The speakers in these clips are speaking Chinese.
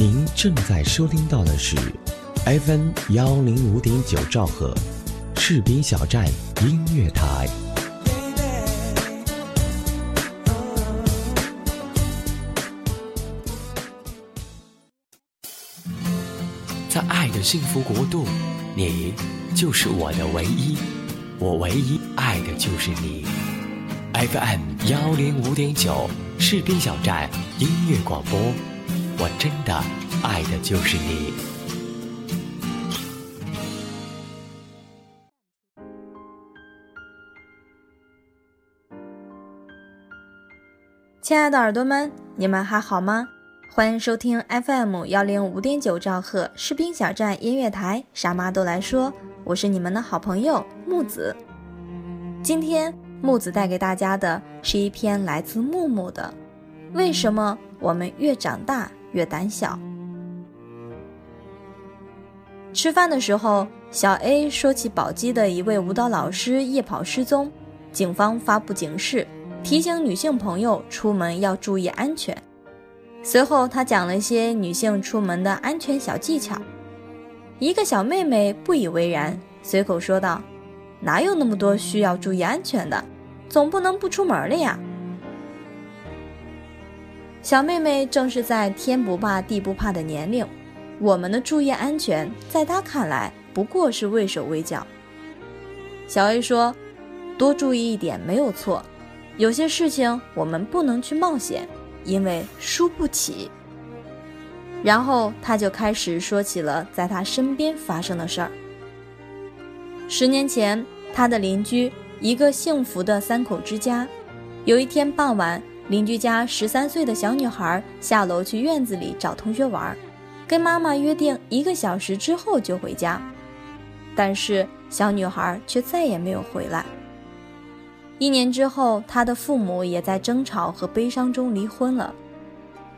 您正在收听到的是 FM 幺零五点九兆赫，士兵小站音乐台。在爱的幸福国度，你就是我的唯一，我唯一爱的就是你。FM 幺零五点九，士兵小站音乐广播，我真的爱的就是你。亲爱的耳朵们，你们还好吗？欢迎收听 FM 幺零五点九兆赫士兵小站音乐台，傻妈都来说，我是你们的好朋友木子。今天木子带给大家的是一篇来自木木的《为什么我们越长大越胆小》。吃饭的时候，小 A 说起宝鸡的一位舞蹈老师夜跑失踪，警方发布警示，提醒女性朋友出门要注意安全。随后，他讲了些女性出门的安全小技巧。一个小妹妹不以为然，随口说道：“哪有那么多需要注意安全的？总不能不出门了呀。”小妹妹正是在天不怕地不怕的年龄，我们的注意安全，在她看来不过是畏手畏脚。小 A 说：“多注意一点没有错，有些事情我们不能去冒险。”因为输不起，然后他就开始说起了在他身边发生的事儿。十年前，他的邻居一个幸福的三口之家，有一天傍晚，邻居家十三岁的小女孩下楼去院子里找同学玩，跟妈妈约定一个小时之后就回家，但是小女孩却再也没有回来。一年之后，他的父母也在争吵和悲伤中离婚了，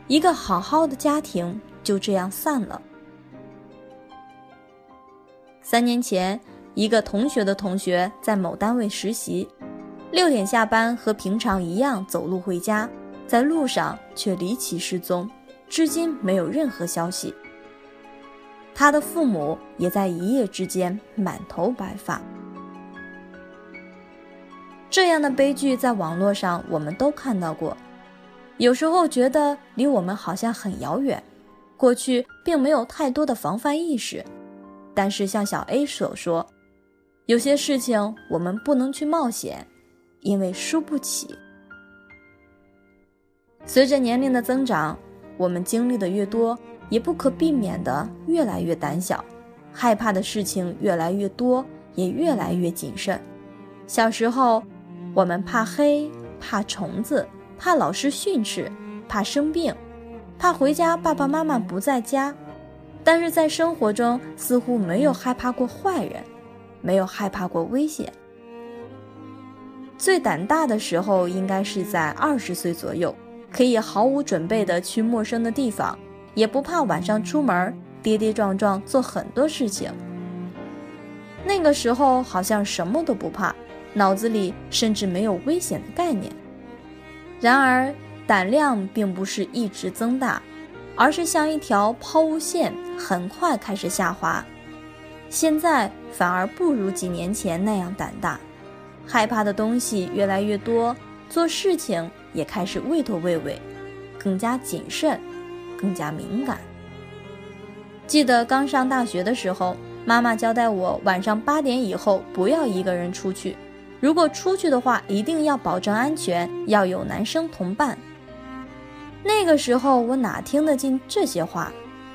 一个好好的家庭就这样散了。三年前，一个同学的同学在某单位实习，六点下班和平常一样走路回家，在路上却离奇失踪，至今没有任何消息。他的父母也在一夜之间满头白发。这样的悲剧在网络上我们都看到过，有时候觉得离我们好像很遥远，过去并没有太多的防范意识。但是像小 A 所说，有些事情我们不能去冒险，因为输不起。随着年龄的增长，我们经历的越多，也不可避免的越来越胆小，害怕的事情越来越多，也越来越谨慎。小时候。我们怕黑，怕虫子，怕老师训斥，怕生病，怕回家爸爸妈妈不在家。但是在生活中，似乎没有害怕过坏人，没有害怕过危险。最胆大的时候，应该是在二十岁左右，可以毫无准备的去陌生的地方，也不怕晚上出门跌跌撞撞做很多事情。那个时候好像什么都不怕。脑子里甚至没有危险的概念。然而，胆量并不是一直增大，而是像一条抛物线，很快开始下滑。现在反而不如几年前那样胆大，害怕的东西越来越多，做事情也开始畏头畏尾，更加谨慎，更加敏感。记得刚上大学的时候，妈妈交代我晚上八点以后不要一个人出去。如果出去的话，一定要保证安全，要有男生同伴。那个时候我哪听得进这些话？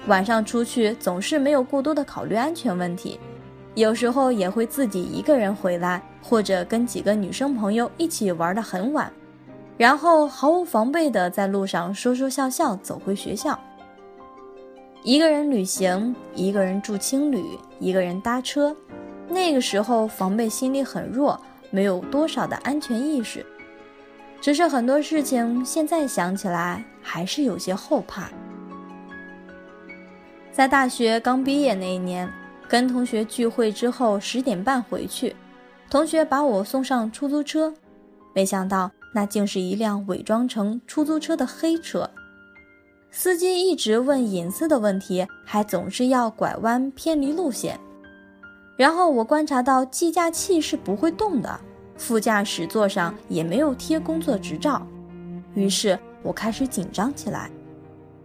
晚上出去总是没有过多的考虑安全问题，有时候也会自己一个人回来，或者跟几个女生朋友一起玩的很晚，然后毫无防备的在路上说说笑笑走回学校。一个人旅行，一个人住青旅，一个人搭车，那个时候防备心理很弱。没有多少的安全意识，只是很多事情现在想起来还是有些后怕。在大学刚毕业那一年，跟同学聚会之后十点半回去，同学把我送上出租车，没想到那竟是一辆伪装成出租车的黑车。司机一直问隐私的问题，还总是要拐弯偏离路线。然后我观察到计价器是不会动的，副驾驶座上也没有贴工作执照，于是我开始紧张起来，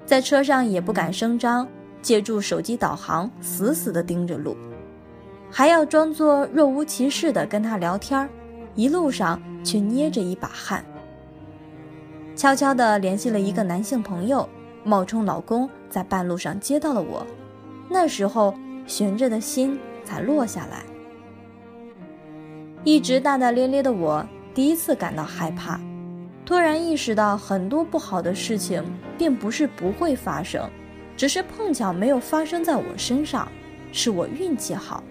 在车上也不敢声张，借助手机导航，死死地盯着路，还要装作若无其事地跟他聊天，一路上却捏着一把汗。悄悄地联系了一个男性朋友，冒充老公，在半路上接到了我，那时候悬着的心。才落下来。一直大大咧咧的我，第一次感到害怕，突然意识到很多不好的事情并不是不会发生，只是碰巧没有发生在我身上，是我运气好。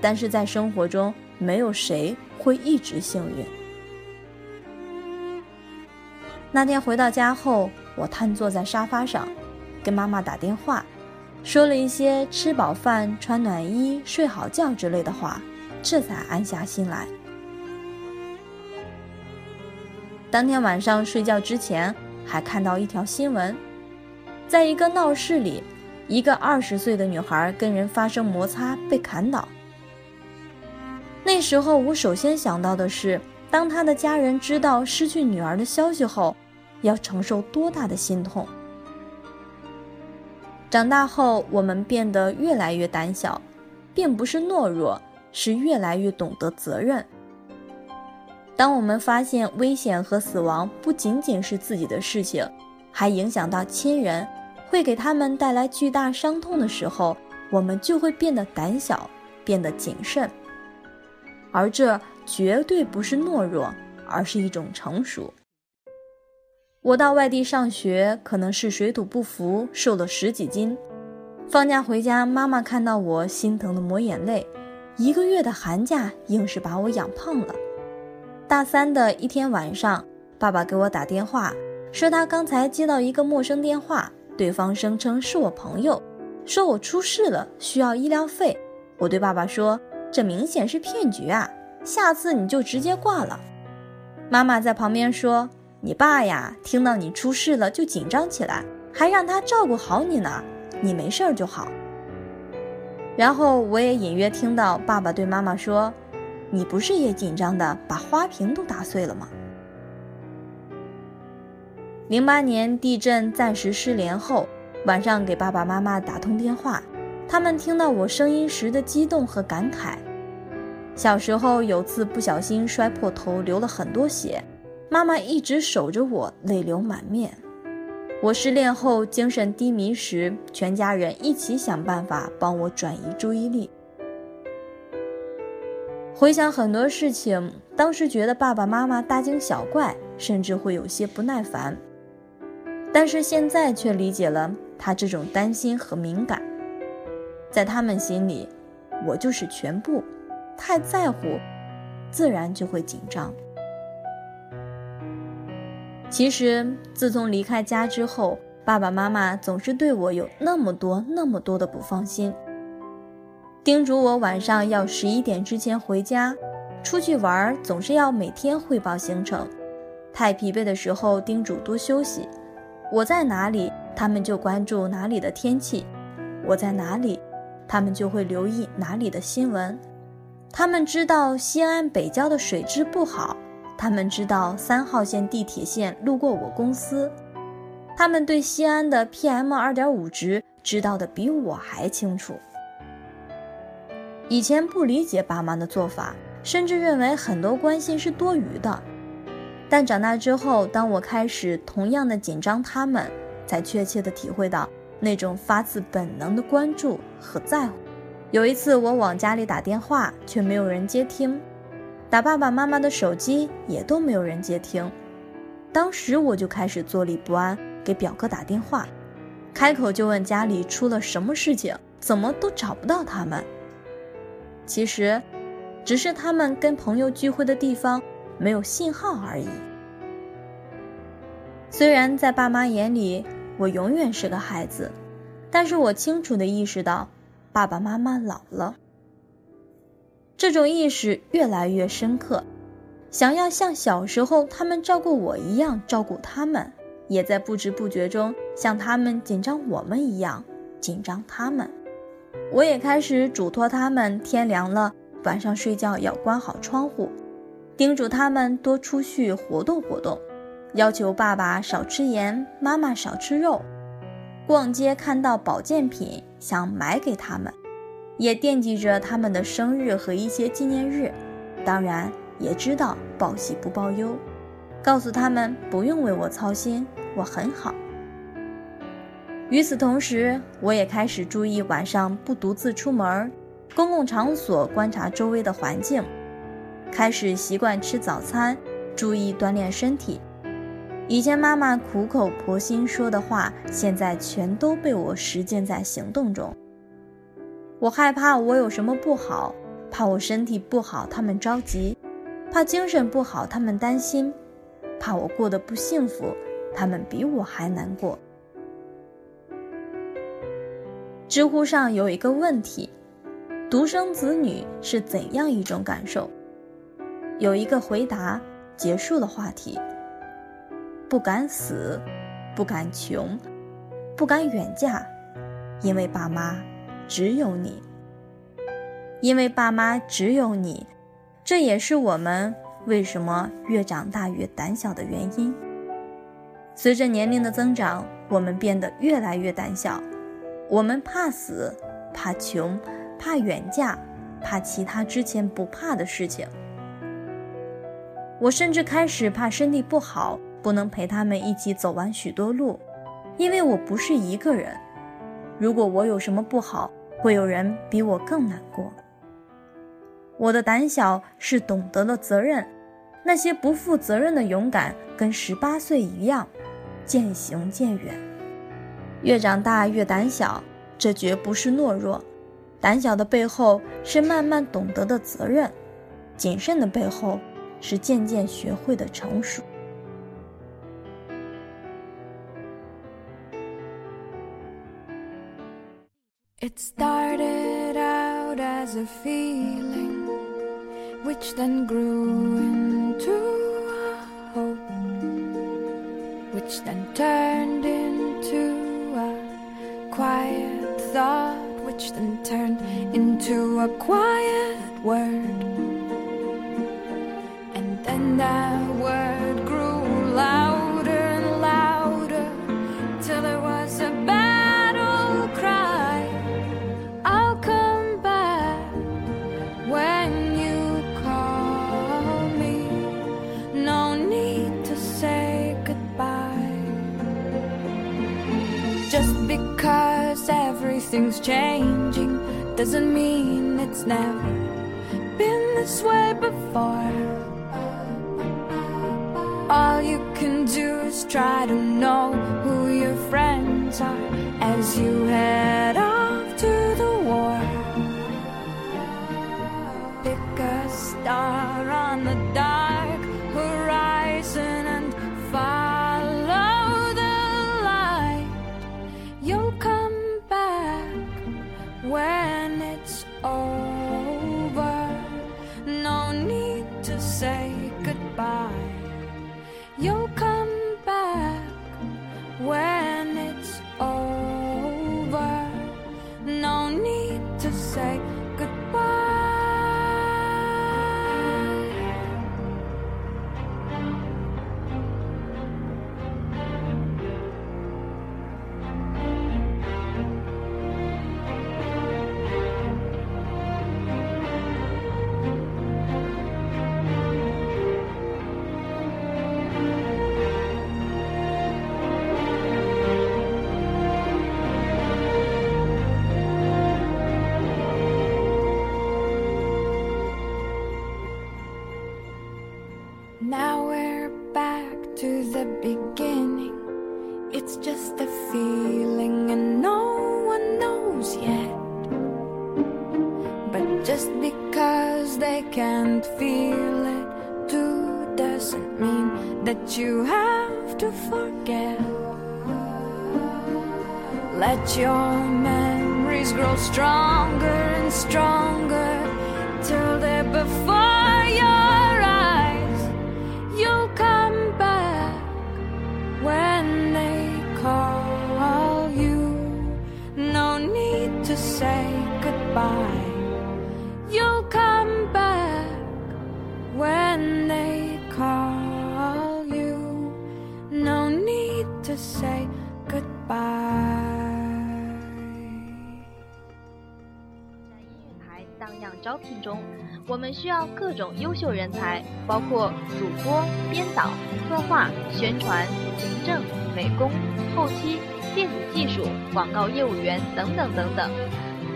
但是在生活中，没有谁会一直幸运。那天回到家后，我瘫坐在沙发上，跟妈妈打电话。说了一些吃饱饭、穿暖衣、睡好觉之类的话，这才安下心来。当天晚上睡觉之前，还看到一条新闻，在一个闹市里，一个二十岁的女孩跟人发生摩擦被砍倒。那时候我首先想到的是，当他的家人知道失去女儿的消息后，要承受多大的心痛。长大后，我们变得越来越胆小，并不是懦弱，是越来越懂得责任。当我们发现危险和死亡不仅仅是自己的事情，还影响到亲人，会给他们带来巨大伤痛的时候，我们就会变得胆小，变得谨慎。而这绝对不是懦弱，而是一种成熟。我到外地上学，可能是水土不服，瘦了十几斤。放假回家，妈妈看到我，心疼的抹眼泪。一个月的寒假，硬是把我养胖了。大三的一天晚上，爸爸给我打电话，说他刚才接到一个陌生电话，对方声称是我朋友，说我出事了，需要医疗费。我对爸爸说：“这明显是骗局啊，下次你就直接挂了。”妈妈在旁边说。你爸呀，听到你出事了就紧张起来，还让他照顾好你呢。你没事儿就好。然后我也隐约听到爸爸对妈妈说：“你不是也紧张的把花瓶都打碎了吗？”零八年地震暂时失联后，晚上给爸爸妈妈打通电话，他们听到我声音时的激动和感慨。小时候有次不小心摔破头，流了很多血。妈妈一直守着我，泪流满面。我失恋后精神低迷时，全家人一起想办法帮我转移注意力。回想很多事情，当时觉得爸爸妈妈大惊小怪，甚至会有些不耐烦。但是现在却理解了他这种担心和敏感，在他们心里，我就是全部。太在乎，自然就会紧张。其实，自从离开家之后，爸爸妈妈总是对我有那么多、那么多的不放心，叮嘱我晚上要十一点之前回家，出去玩总是要每天汇报行程，太疲惫的时候叮嘱多休息。我在哪里，他们就关注哪里的天气；我在哪里，他们就会留意哪里的新闻。他们知道西安北郊的水质不好。他们知道三号线地铁线路过我公司，他们对西安的 PM 二点五值知道的比我还清楚。以前不理解爸妈的做法，甚至认为很多关心是多余的，但长大之后，当我开始同样的紧张，他们才确切的体会到那种发自本能的关注和在乎。有一次，我往家里打电话，却没有人接听。打爸爸妈妈的手机也都没有人接听，当时我就开始坐立不安，给表哥打电话，开口就问家里出了什么事情，怎么都找不到他们。其实，只是他们跟朋友聚会的地方没有信号而已。虽然在爸妈眼里我永远是个孩子，但是我清楚的意识到，爸爸妈妈老了。这种意识越来越深刻，想要像小时候他们照顾我一样照顾他们，也在不知不觉中像他们紧张我们一样紧张他们。我也开始嘱托他们，天凉了晚上睡觉要关好窗户，叮嘱他们多出去活动活动，要求爸爸少吃盐，妈妈少吃肉。逛街看到保健品想买给他们，也惦记着他们的生日和一些纪念日，当然也知道报喜不报忧。告诉他们不用为我操心，我很好。与此同时，我也开始注意晚上不独自出门，公共场所观察周围的环境，开始习惯吃早餐，注意锻炼身体。以前妈妈苦口婆心说的话，现在全都被我实践在行动中。我害怕我有什么不好，怕我身体不好他们着急，怕精神不好他们担心。怕我过得不幸福，他们比我还难过。知乎上有一个问题：独生子女是怎样一种感受？有一个回答结束了话题：不敢死，不敢穷，不敢远嫁，因为爸妈只有你。因为爸妈只有你，这也是我们。为什么越长大越胆小的原因？随着年龄的增长，我们变得越来越胆小。我们怕死，怕穷，怕远嫁，怕其他之前不怕的事情。我甚至开始怕身体不好，不能陪他们一起走完许多路，因为我不是一个人。如果我有什么不好，会有人比我更难过。我的胆小是懂得了责任。那些不负责任的勇敢，跟十八岁一样，渐行渐远。越长大越胆小，这绝不是懦弱。胆小的背后是慢慢懂得的责任，谨慎的背后是渐渐学会的成熟。It started out as a feeling, which then grew. Into a hope, which then turned into a quiet thought, which then turned into a quiet word. And then that word everything's changing doesn't mean it's never been this way before. All you can do is try to know who your friends are as you head to say the beginning. It's just a feeling and no one knows yet. But just because they can't feel it too doesn't mean that you have to forget. Let your memories grow stronger and stronger 荡漾招聘中，我们需要各种优秀人才，包括主播、编导、策划、宣传、行政、美工、后期、电子技术、广告业务员等等等等。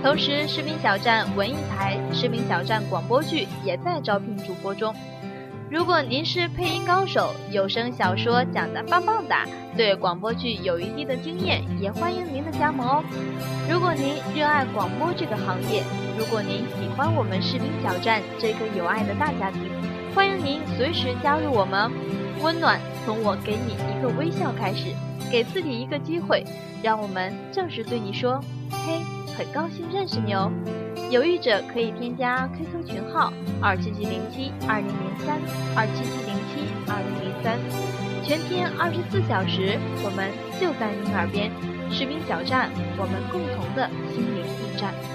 同时，视频小站文艺台、视频小站广播剧也在招聘主播中。如果您是配音高手，有声小说讲得棒棒哒，对广播剧有一定的经验，也欢迎您的加盟哦。如果您热爱广播这个行业，如果您喜欢我们士兵小站这个有爱的大家庭，欢迎您随时加入我们。温暖从我给你一个微笑开始，给自己一个机会，让我们正式对你说：嘿，很高兴认识你哦。有意者可以添加 QQ 群号二七七零七二零零三二七七零七二零零三，全天二十四小时，我们就在您耳边。士兵小站，我们共同的心灵驿站。